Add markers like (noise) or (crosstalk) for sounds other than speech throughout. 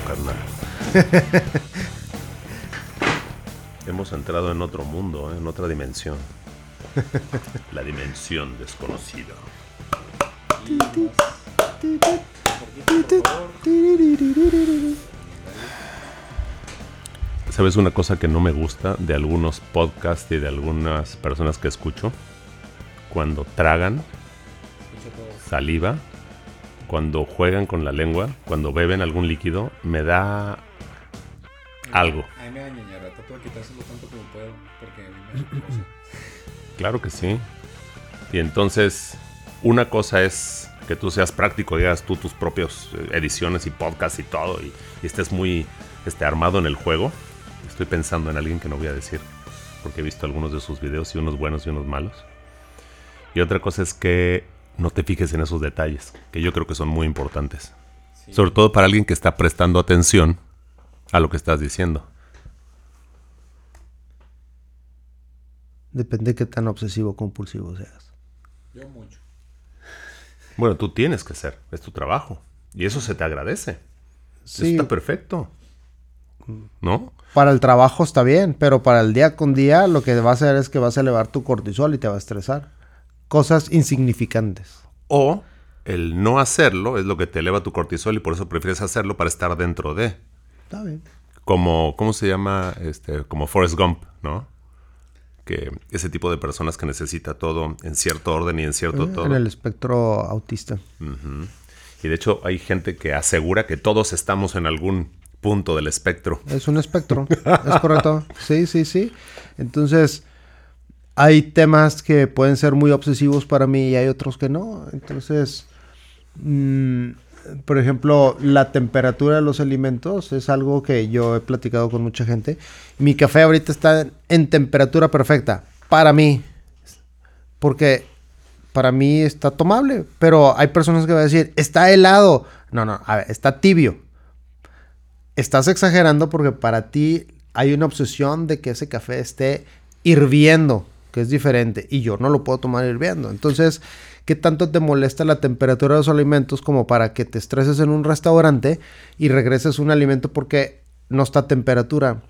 Carnal. (laughs) Hemos entrado en otro mundo, ¿eh? en otra dimensión. (laughs) La dimensión desconocida. ¿Sabes una cosa que no me gusta de algunos podcasts y de algunas personas que escucho? Cuando tragan saliva, cuando juegan con la lengua, cuando beben algún líquido, me da algo. A mí me da trato de quitárselo tanto como puedo, porque a mí me da. (clears throat) Claro que sí. Y entonces, una cosa es que tú seas práctico y hagas tú tus propias eh, ediciones y podcasts y todo, y, y estés muy este, armado en el juego. Estoy pensando en alguien que no voy a decir, porque he visto algunos de sus videos, y unos buenos y unos malos. Y otra cosa es que no te fijes en esos detalles, que yo creo que son muy importantes. Sí. Sobre todo para alguien que está prestando atención a lo que estás diciendo. Depende de qué tan obsesivo compulsivo seas. Yo mucho. Bueno, tú tienes que ser, es tu trabajo. Y eso se te agradece. Eso Sí, está perfecto. ¿No? para el trabajo está bien, pero para el día con día lo que va a hacer es que vas a elevar tu cortisol y te va a estresar. Cosas insignificantes. O el no hacerlo es lo que te eleva tu cortisol y por eso prefieres hacerlo para estar dentro de. Está bien. Como, ¿cómo se llama? Este, como Forrest Gump, ¿no? Que ese tipo de personas que necesita todo en cierto orden y en cierto todo. Eh, En el espectro autista. Y de hecho hay gente que asegura que todos estamos en algún punto del espectro. Es un espectro. (laughs) ¿Es correcto? Sí, sí, sí. Entonces, hay temas que pueden ser muy obsesivos para mí y hay otros que no. Entonces, mm, por ejemplo, la temperatura de los alimentos es algo que yo he platicado con mucha gente. Mi café ahorita está en temperatura perfecta para mí. Porque para mí está tomable. Pero hay personas que van a decir, está helado. No, no, a ver, está tibio estás exagerando porque para ti hay una obsesión de que ese café esté hirviendo, que es diferente, y yo no lo puedo tomar hirviendo. Entonces, ¿qué tanto te molesta la temperatura de los alimentos como para que te estreses en un restaurante y regreses un alimento porque no está a temperatura?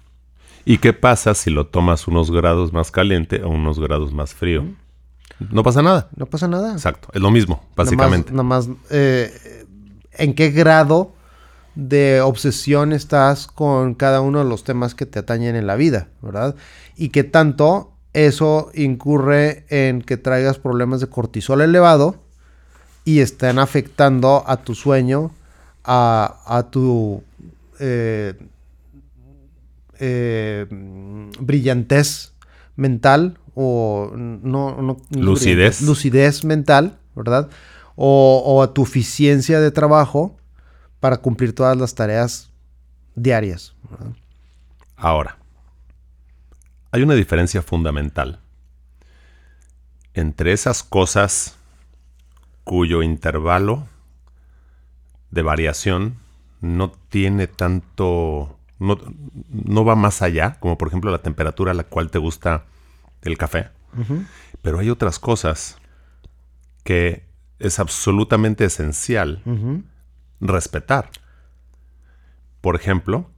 ¿Y qué pasa si lo tomas unos grados más caliente o unos grados más frío? No pasa nada. No pasa nada. Exacto, es lo mismo, básicamente. Nada más, eh, ¿en qué grado de obsesión estás con cada uno de los temas que te atañen en la vida, ¿verdad? Y qué tanto eso incurre en que traigas problemas de cortisol elevado y estén afectando a tu sueño, a, a tu eh, eh, brillantez mental o no, Lucidez. lucidez mental, ¿verdad? O, o a tu eficiencia de trabajo para cumplir todas las tareas diarias. ¿verdad? Ahora, hay una diferencia fundamental entre esas cosas cuyo intervalo de variación no tiene tanto, no, no va más allá, como por ejemplo la temperatura a la cual te gusta el café. Pero hay otras cosas que es absolutamente esencial respetar. Por ejemplo,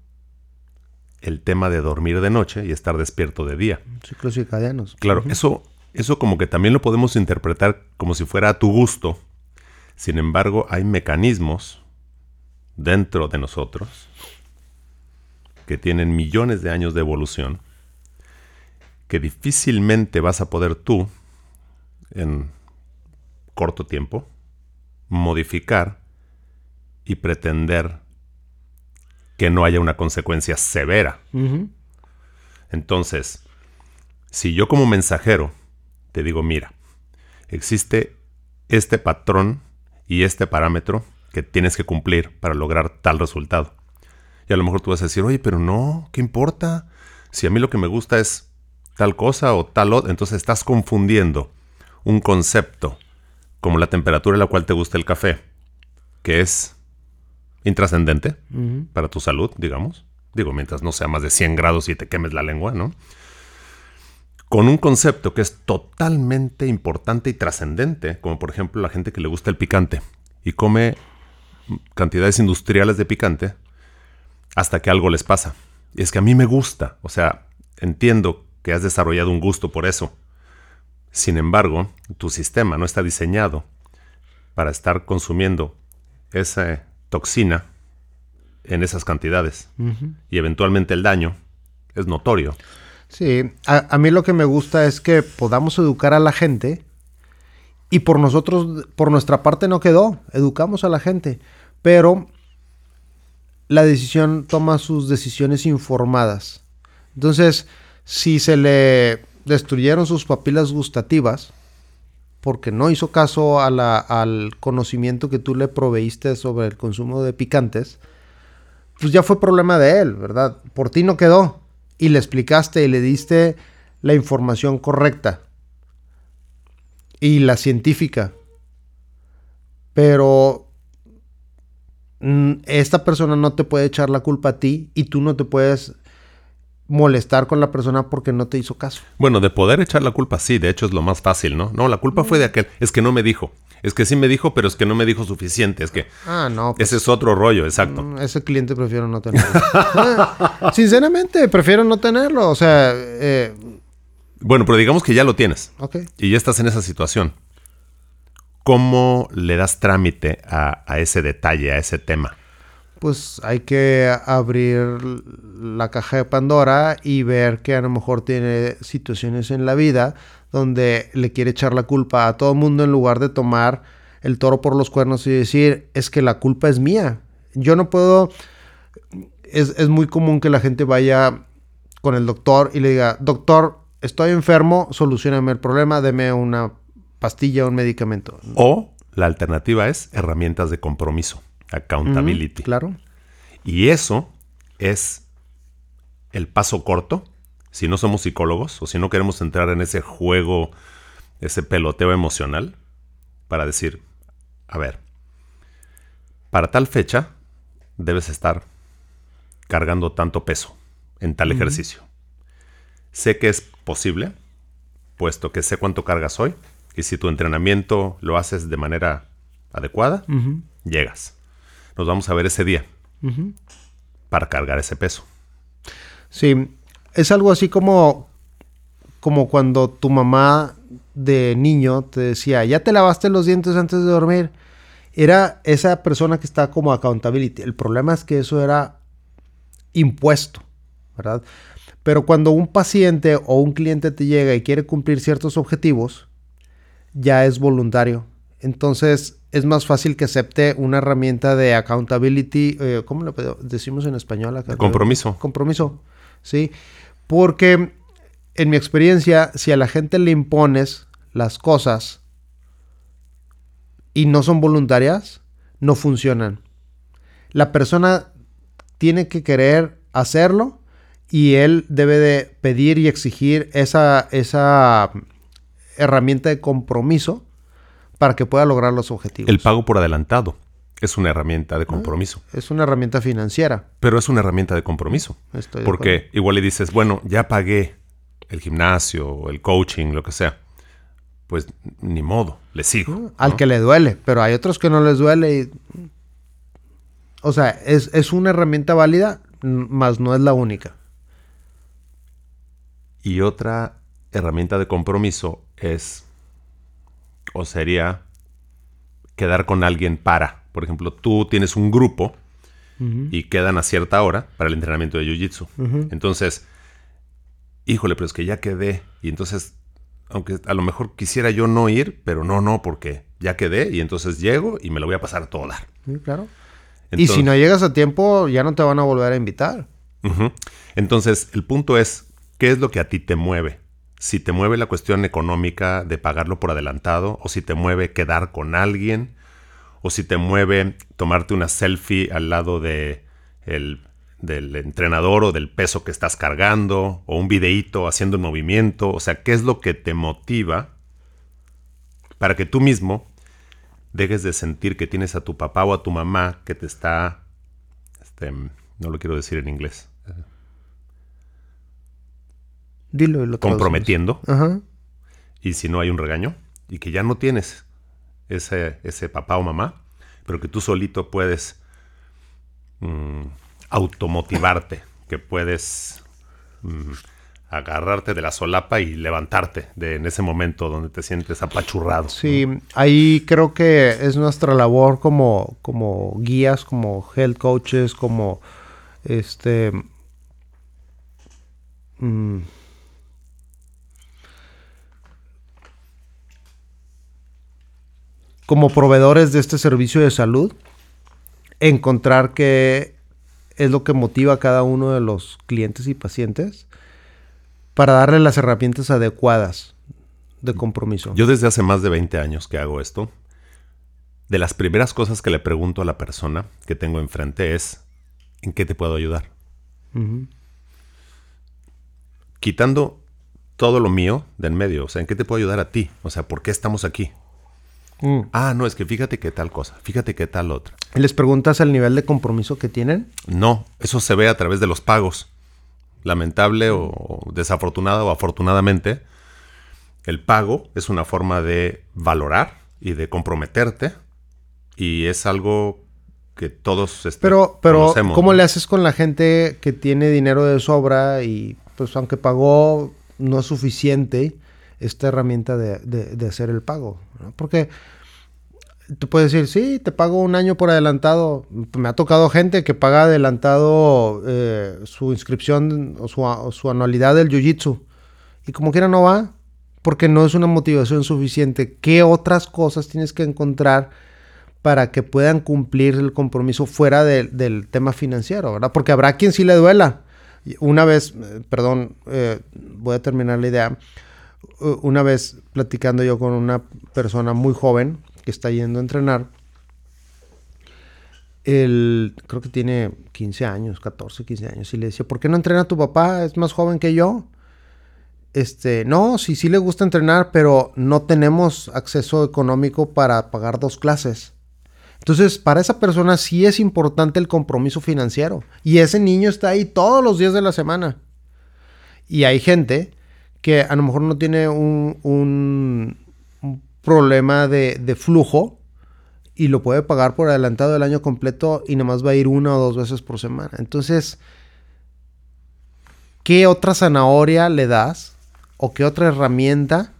el tema de dormir de noche y estar despierto de día. Ciclos circadianos. Claro, eso, eso como que también lo podemos interpretar como si fuera a tu gusto. Sin embargo, hay mecanismos dentro de nosotros que tienen millones de años de evolución que difícilmente vas a poder tú, en corto tiempo, modificar y pretender que no haya una consecuencia severa. Entonces, si yo como mensajero te digo, mira, existe este patrón y este parámetro que tienes que cumplir para lograr tal resultado. Y a lo mejor tú vas a decir, oye, pero no, ¿qué importa? Si a mí lo que me gusta es tal cosa o tal otra, entonces estás confundiendo un concepto como la temperatura a la cual te gusta el café, que es intrascendente para tu salud, digamos. Digo, mientras no sea más de 100 grados y te quemes la lengua, ¿no? Con un concepto que es totalmente importante y trascendente, como por ejemplo la gente que le gusta el picante y come cantidades industriales de picante hasta que algo les pasa. Y es que a mí me gusta, o sea, entiendo que has desarrollado un gusto por eso. Sin embargo, tu sistema no está diseñado para estar consumiendo esa toxina en esas cantidades. Y eventualmente el daño es notorio. Sí, a, a, mí lo que me gusta es que podamos educar a la gente y por nosotros, por nuestra parte no quedó, educamos a la gente, pero la decisión toma sus decisiones informadas. Entonces, si se le destruyeron sus papilas gustativas, porque no hizo caso al conocimiento que tú le proveíste sobre el consumo de picantes, pues ya fue problema de él, ¿verdad? Por ti no quedó. Y le explicaste y le diste la información correcta. Y la científica. Pero mm, esta persona no te puede echar la culpa a ti y tú no te puedes molestar con la persona porque no te hizo caso. Bueno, de poder echar la culpa, sí, de hecho es lo más fácil, ¿no? No, la culpa fue de aquel, es que no me dijo. Es que sí me dijo, pero es que no me dijo suficiente. Es que. Ah, no. Pues, ese es otro rollo, exacto. Mm, ese cliente prefiero no tenerlo. Ah, sinceramente, prefiero no tenerlo. O sea. Eh, bueno, pero digamos que ya lo tienes. Ok. Y ya estás en esa situación. ¿Cómo le das trámite a, a ese detalle, a ese tema? Pues hay que abrir la caja de Pandora y ver que a lo mejor tiene situaciones en la vida donde le quiere echar la culpa a todo el mundo en lugar de tomar el toro por los cuernos y decir, es que la culpa es mía. Yo no puedo... Es, es muy común que la gente vaya con el doctor y le diga, doctor, estoy enfermo, solucioname el problema, deme una pastilla un medicamento. O la alternativa es herramientas de compromiso. Accountability. claro. Y eso es el paso corto, si no somos psicólogos o si no queremos entrar en ese juego, ese peloteo emocional, para decir, a ver, para tal fecha debes estar cargando tanto peso en tal ejercicio. Sé que es posible, puesto que sé cuánto cargas hoy, y si tu entrenamiento lo haces de manera adecuada, llegas nos vamos a ver ese día para cargar ese peso. Sí, es algo así como, como cuando tu mamá de niño te decía, ya te lavaste los dientes antes de dormir. Era esa persona que está como accountability. El problema es que eso era impuesto, ¿verdad? Pero cuando un paciente o un cliente te llega y quiere cumplir ciertos objetivos, ya es voluntario. Entonces, es más fácil que acepte una herramienta de accountability, eh, ¿cómo lo decimos en español? Acá? Compromiso. Compromiso, sí. Porque en mi experiencia, si a la gente le impones las cosas y no son voluntarias, no funcionan. La persona tiene que querer hacerlo y él debe de pedir y exigir esa, esa herramienta de compromiso para que pueda lograr los objetivos. El pago por adelantado es una herramienta de compromiso. Ah, es una herramienta financiera. Pero es una herramienta de compromiso. porque igual le dices, bueno, ya pagué el gimnasio, el coaching, lo que sea. Pues ni modo, le sigo. Al que le duele, pero hay otros que no les duele. Y... O sea, es, es una herramienta válida, más no es la única. Y otra herramienta de compromiso es o sería quedar con alguien para. Por ejemplo, tú tienes un grupo y quedan a cierta hora para el entrenamiento de Jiu-Jitsu. Entonces, híjole, pero es que ya quedé. Y entonces, aunque a lo mejor quisiera yo no ir, pero no, no, porque ya quedé y entonces llego y me lo voy a pasar a todo dar. Sí, claro. y si no llegas a tiempo, ya no te van a volver a invitar. Entonces, el punto es, ¿qué es lo que a ti te mueve? Si te mueve la cuestión económica de pagarlo por adelantado, o si te mueve quedar con alguien, o si te mueve tomarte una selfie al lado de el del entrenador o del peso que estás cargando, o un videíto haciendo un movimiento. O sea, ¿qué es lo que te motiva para que tú mismo dejes de sentir que tienes a tu papá o a tu mamá que te está, este, no lo quiero decir en inglés, Dilo y lo comprometiendo, Ajá. y si no hay un regaño, y que ya no tienes ese, ese papá o mamá, pero que tú solito puedes mm, automotivarte, (laughs) que puedes mm, agarrarte de la solapa y levantarte de, en ese momento donde te sientes apachurrado. Sí, ahí creo que es nuestra labor como, como guías, como health coaches, como este. mm, como proveedores de este servicio de salud, encontrar qué es lo que motiva a cada uno de los clientes y pacientes para darle las herramientas adecuadas de compromiso. Yo desde hace más de 20 años que hago esto, de las primeras cosas que le pregunto a la persona que tengo enfrente es, ¿en qué te puedo ayudar? Quitando todo lo mío del medio, o sea, ¿en qué te puedo ayudar a ti? O sea, ¿por qué estamos aquí? Mm. Ah, no, es que fíjate que tal cosa, fíjate que tal otra. ¿Les preguntas el nivel de compromiso que tienen? No, eso se ve a través de los pagos. Lamentable o, o desafortunado o afortunadamente, el pago es una forma de valorar y de comprometerte y es algo que todos este, Pero, pero conocemos, ¿cómo ¿no? le haces con la gente que tiene dinero de sobra y pues aunque pagó no es suficiente esta herramienta de, de- hacer el pago? Porque tú puedes decir, sí, te pago un año por adelantado. Me ha tocado gente que paga adelantado eh, su inscripción o su, anualidad del Jiu-Jitsu y como quiera no va porque no es una motivación suficiente. ¿Qué otras cosas tienes que encontrar para que puedan cumplir el compromiso fuera de- del tema financiero, ¿verdad? Porque habrá quien sí le duela. Una vez, eh, perdón, eh, voy a terminar la idea. Una vez platicando yo con una persona muy joven que está yendo a entrenar, él creo que tiene 15 años, 14, 15 años, y le decía, ¿por qué no entrena tu papá? Es más joven que yo. Este, no, sí, sí le gusta entrenar, pero no tenemos acceso económico para pagar dos clases. Entonces, para esa persona sí es importante el compromiso financiero. Y ese niño está ahí todos los días de la semana. Y hay gente que a lo mejor no tiene un, un- un problema de, de flujo y lo puede pagar por adelantado el año completo y nomás va a ir una o dos veces por semana. Entonces, ¿qué otra zanahoria le das? ¿O qué otra herramienta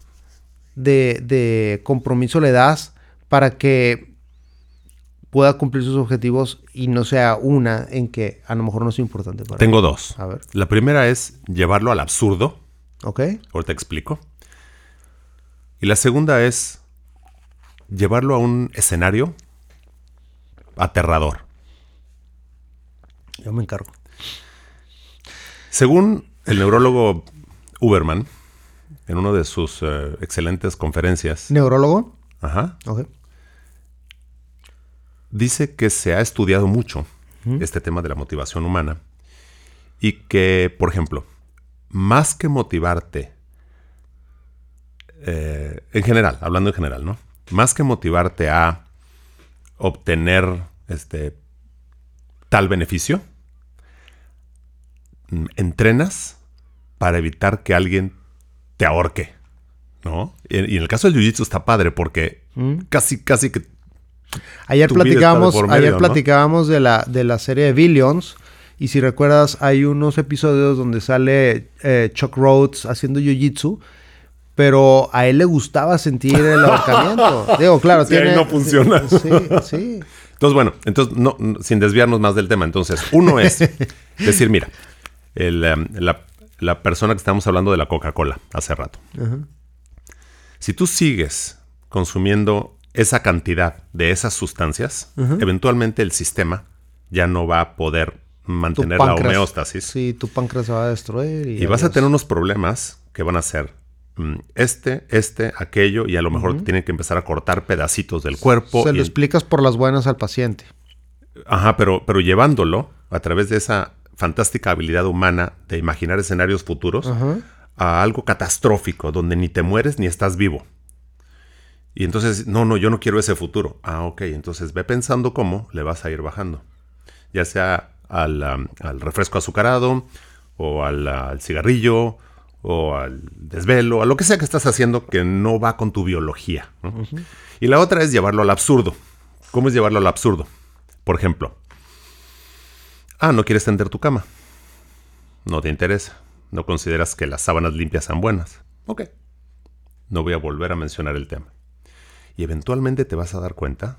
de, de compromiso le das para que pueda cumplir sus objetivos y no sea una en que a lo mejor no es importante para Tengo él? dos. A ver, La primera es llevarlo al absurdo. ¿Ok? Ahorita explico. Y la segunda es llevarlo a un escenario aterrador. Yo me encargo. Según el neurólogo Uberman, en una de sus eh, excelentes conferencias, ¿Neurólogo? ajá, Ok. dice que se ha estudiado mucho este tema de la motivación humana y que, por ejemplo, más que motivarte, eh, en general, hablando en general, ¿no? Más que motivarte a obtener este tal beneficio, mm, entrenas para evitar que alguien te ahorque, ¿no? Y, en el caso del jiu-jitsu está padre porque Mm. casi, casi que Ayer platicábamos, medio, ayer ¿no? platicábamos de la, de la serie de Billions. Y si recuerdas, hay unos episodios donde sale eh, Chuck Rhodes haciendo jiu-jitsu. Pero a él le gustaba sentir el (laughs) ahorcamiento. Digo, claro, Sí, ahí tiene. no funciona. Sí, sí. (laughs) Entonces, bueno, entonces, no, sin desviarnos más del tema, entonces, uno es (laughs) decir, mira, el, em, la, la persona que estamos hablando de la Coca-Cola hace rato, Ajá. si tú sigues consumiendo esa cantidad de esas sustancias, eventualmente el sistema ya no va a poder mantener la homeostasis Sí, tu páncreas se va a destruir. Y, y vas a tener unos problemas que van a ser mm, este, este, aquello, y a lo mejor te tienen que empezar a cortar pedacitos del cuerpo. Se y lo explicas por las buenas al paciente. Ajá, pero, pero llevándolo a través de esa fantástica habilidad humana de imaginar escenarios futuros a algo catastrófico, donde ni te mueres ni estás vivo. Y entonces, no, no, yo no quiero ese futuro. Ah, ok, entonces ve pensando cómo le vas a ir bajando. Ya sea al, al refresco azucarado, o al, al, cigarrillo, o al desvelo, a lo que sea que estás haciendo que no va con tu biología. Y la otra es llevarlo al absurdo. ¿Cómo es llevarlo al absurdo? Por ejemplo, ah, no quieres tender tu cama. No te interesa. No consideras que las sábanas limpias sean buenas. Ok. No voy a volver a mencionar el tema. Y eventualmente te vas a dar cuenta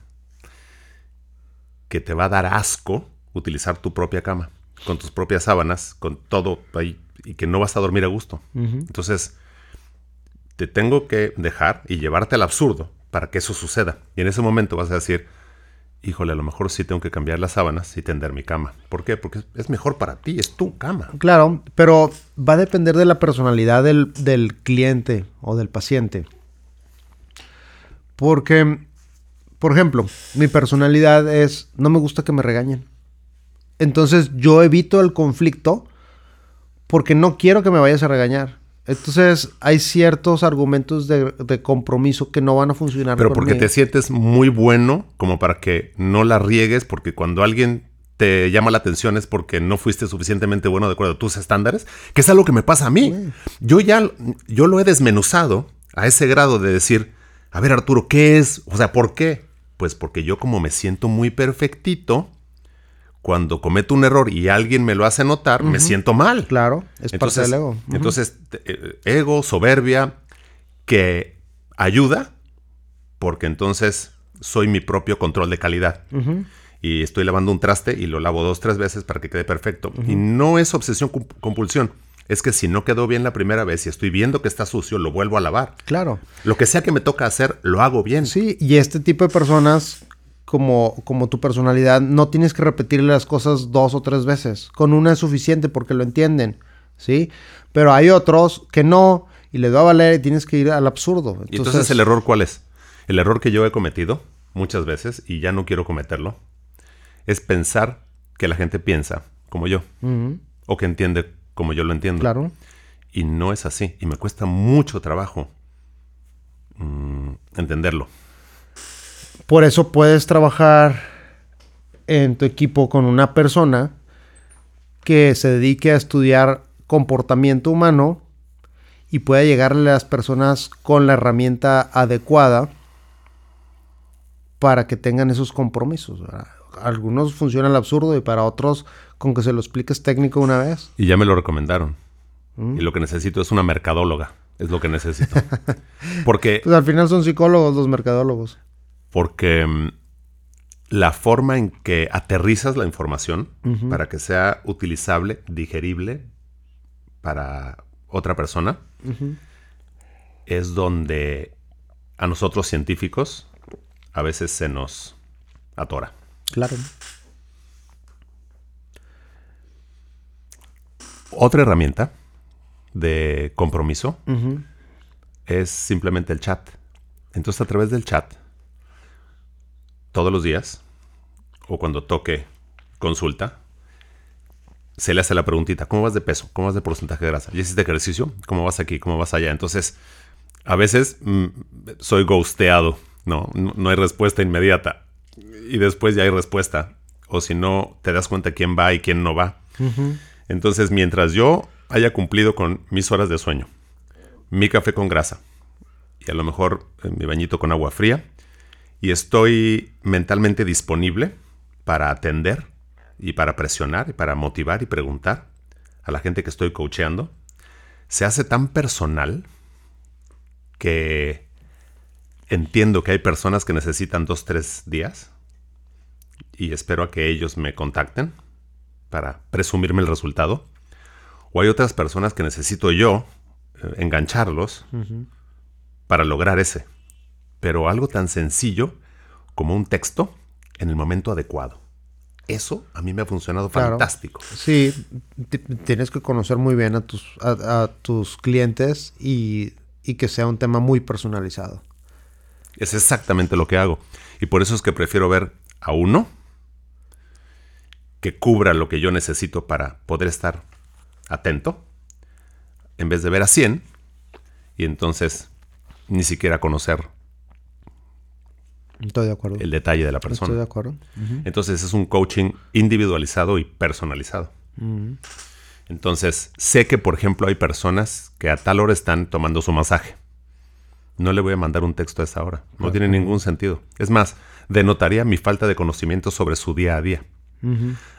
que te va a dar asco utilizar tu propia cama, con tus propias sábanas, con todo ahí, y que no vas a dormir a gusto. Entonces, te tengo que dejar y llevarte al absurdo para que eso suceda. Y en ese momento vas a decir, híjole, a lo mejor sí tengo que cambiar las sábanas y tender mi cama. ¿Por qué? Porque es mejor para ti, es tu cama. Claro, pero va a depender de la personalidad del, del cliente o del paciente. Porque, por ejemplo, mi personalidad es, no me gusta que me regañen. Entonces yo evito el conflicto porque no quiero que me vayas a regañar. Entonces hay ciertos argumentos de, de compromiso que no van a funcionar. Pero porque te sientes muy bueno como para que no la riegues, porque cuando alguien te llama la atención es porque no fuiste suficientemente bueno de acuerdo a tus estándares, que es algo que me pasa a mí. Yo ya, yo lo he desmenuzado a ese grado de decir, a ver Arturo, ¿qué es? O sea, ¿por qué? Pues porque yo como me siento muy perfectito, cuando cometo un error y alguien me lo hace notar, me siento mal. Claro, es entonces, parte del ego. Entonces, eh, ego, soberbia, que ayuda, porque entonces soy mi propio control de calidad. Y estoy lavando un traste y lo lavo dos, tres veces para que quede perfecto. Y no es obsesión compulsión. Es que si no quedó bien la primera vez y estoy viendo que está sucio, lo vuelvo a lavar. Claro. Lo que sea que me toca hacer, lo hago bien. Sí, y este tipo de personas como, como tu personalidad, no tienes que repetirle las cosas dos o tres veces. Con una es suficiente porque lo entienden, ¿sí? Pero hay otros que no, y les va a valer y tienes que ir al absurdo. Entonces, ¿Y entonces el error cuál es? El error que yo he cometido muchas veces, y ya no quiero cometerlo, es pensar que la gente piensa como yo, o que entiende como yo lo entiendo. Claro. Y no es así, y me cuesta mucho trabajo mmm, entenderlo. Por eso puedes trabajar en tu equipo con una persona que se dedique a estudiar comportamiento humano y pueda llegarle a las personas con la herramienta adecuada para que tengan esos compromisos. Algunos funcionan al absurdo y para otros con que se lo expliques técnico una vez. Y ya me lo recomendaron. ¿Mm? Y lo que necesito es una mercadóloga. Es lo que necesito. (laughs) Porque... Pues al final son psicólogos los mercadólogos porque mm, la forma en que aterrizas la información para que sea utilizable, digerible para otra persona, es donde a nosotros científicos a veces se nos atora. Claro. Otra herramienta de compromiso es simplemente el chat. Entonces a través del chat todos los días, o cuando toque consulta, se le hace la preguntita, ¿cómo vas de peso? ¿Cómo vas de porcentaje de grasa? ¿Ya hiciste ejercicio? ¿Cómo vas aquí? ¿Cómo vas allá? Entonces, a veces mm, soy ghosteado, ¿no? ¿no? hay respuesta inmediata. Y después ya hay respuesta. O si no, te das cuenta quién va y quién no va. Entonces, mientras yo haya cumplido con mis horas de sueño, mi café con grasa y a lo mejor eh, mi bañito con agua fría, y estoy mentalmente disponible para atender y para presionar y para motivar y preguntar a la gente que estoy coacheando, se hace tan personal que entiendo que hay personas que necesitan dos, tres días y espero a que ellos me contacten para presumirme el resultado. O hay otras personas que necesito yo eh, engancharlos para lograr ese pero algo tan sencillo como un texto en el momento adecuado. Eso a mí me ha funcionado claro. fantástico. Sí, tienes que conocer muy bien a tus, a, a tus clientes y, y, que sea un tema muy personalizado. Es exactamente lo que hago. Y por eso es que prefiero ver a uno que cubra lo que yo necesito para poder estar atento, en vez de ver a 100 y entonces ni siquiera conocer Estoy de acuerdo. el detalle de la persona. Estoy de acuerdo. Entonces es un coaching individualizado y personalizado. Entonces sé que, por ejemplo, hay personas que a tal hora están tomando su masaje. No le voy a mandar un texto a esa hora. No tiene ningún sentido. Es más, denotaría mi falta de conocimiento sobre su día a día.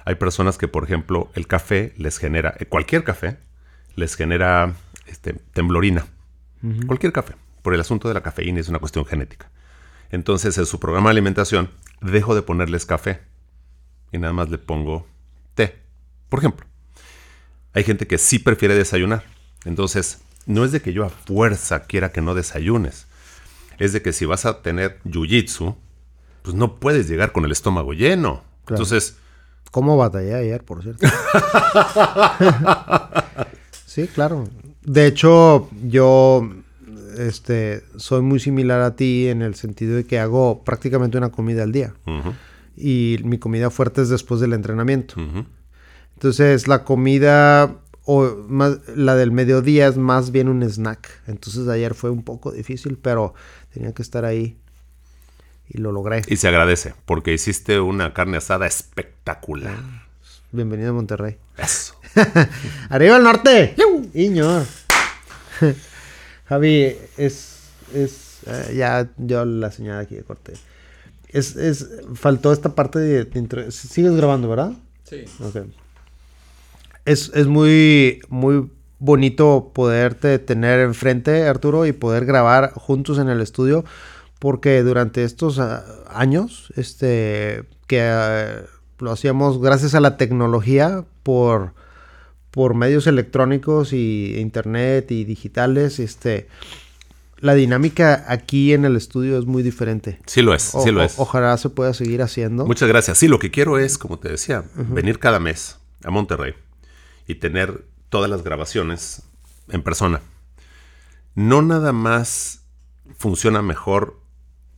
Hay personas que, por ejemplo, el café les genera, eh, cualquier café, les genera este, temblorina. Cualquier café. Por el asunto de la cafeína es una cuestión genética. Entonces, en su programa de alimentación, dejo de ponerles café y nada más le pongo té. Por ejemplo, hay gente que sí prefiere desayunar. Entonces, no es de que yo a fuerza quiera que no desayunes. Es de que si vas a tener jiu-jitsu, pues no puedes llegar con el estómago lleno. Claro. Entonces, ¿Cómo batallé ayer, por cierto? (laughs) sí, claro. De hecho, yo este, soy muy similar a ti en el sentido de que hago prácticamente una comida al día. ujú, Y mi comida fuerte es después del entrenamiento. ujú. Entonces, la comida o más, la del mediodía es más bien un snack. Entonces, ayer fue un poco difícil, pero tenía que estar ahí. Y lo logré. y se agradece porque hiciste una carne asada espectacular. Bienvenido a Monterrey. Eso. (laughs) ¡Arriba el norte! Iño. Javi, es. es eh, ya yo la señal aquí de corte. Es, es, faltó esta parte de, de intro- Sigues grabando, ¿verdad? Sí. Ok. Es, es muy, muy bonito poderte tener enfrente, Arturo, y poder grabar juntos en el estudio, porque durante estos ah, años, este, que ah, lo hacíamos gracias a la tecnología por, por medios electrónicos y internet y digitales, este, la dinámica aquí en el estudio es muy diferente. Sí lo es, sí lo o- es. ojalá se pueda seguir haciendo. Muchas gracias. Sí, lo que quiero es, como te decía, venir cada mes a Monterrey y tener todas las grabaciones en persona. No nada más funciona mejor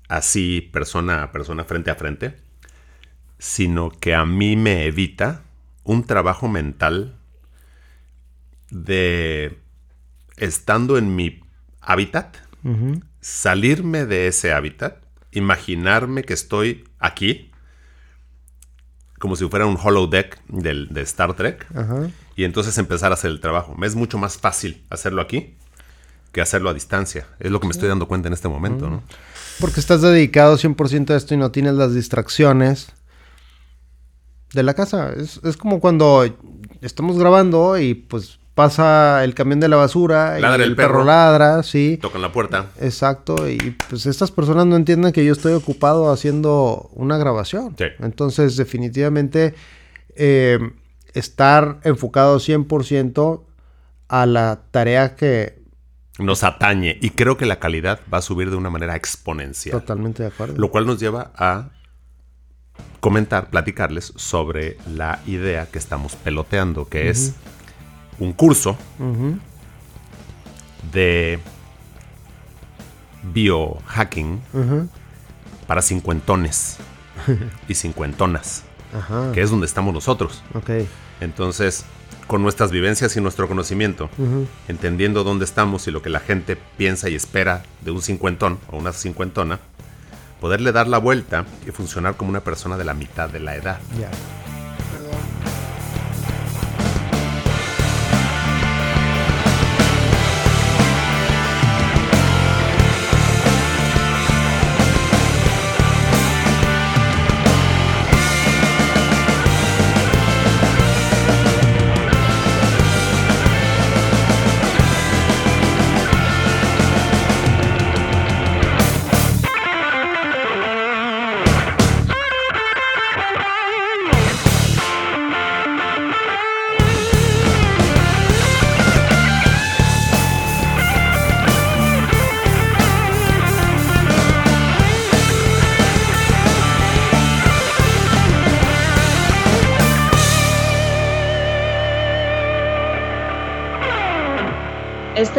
así, persona a persona, frente a frente, sino que a mí me evita un trabajo mental de estando en mi hábitat, salirme de ese hábitat, imaginarme que estoy aquí, como si fuera un holodeck del, de Star Trek, y entonces empezar a hacer el trabajo. Me es mucho más fácil hacerlo aquí que hacerlo a distancia. Es lo que me estoy dando cuenta en este momento, ¿no? Porque estás dedicado 100% a esto y no tienes las distracciones de la casa. Es, es como cuando estamos grabando y pues pasa el camión de la basura Ladra y el el perro. perro. ladra, sí. Tocan la puerta. Exacto, y pues estas personas no entienden que yo estoy ocupado haciendo una grabación. Sí. Entonces, definitivamente, eh, estar enfocado 100% a la tarea que... Nos atañe y creo que la calidad va a subir de una manera exponencial. Totalmente de acuerdo. Lo cual nos lleva a comentar, platicarles sobre la idea que estamos peloteando, que es un curso de biohacking para cincuentones (laughs) y cincuentonas, Ajá. que es donde estamos nosotros. Entonces, con nuestras vivencias y nuestro conocimiento, entendiendo dónde estamos y lo que la gente piensa y espera de un cincuentón o una cincuentona, poderle dar la vuelta y funcionar como una persona de la mitad de la edad.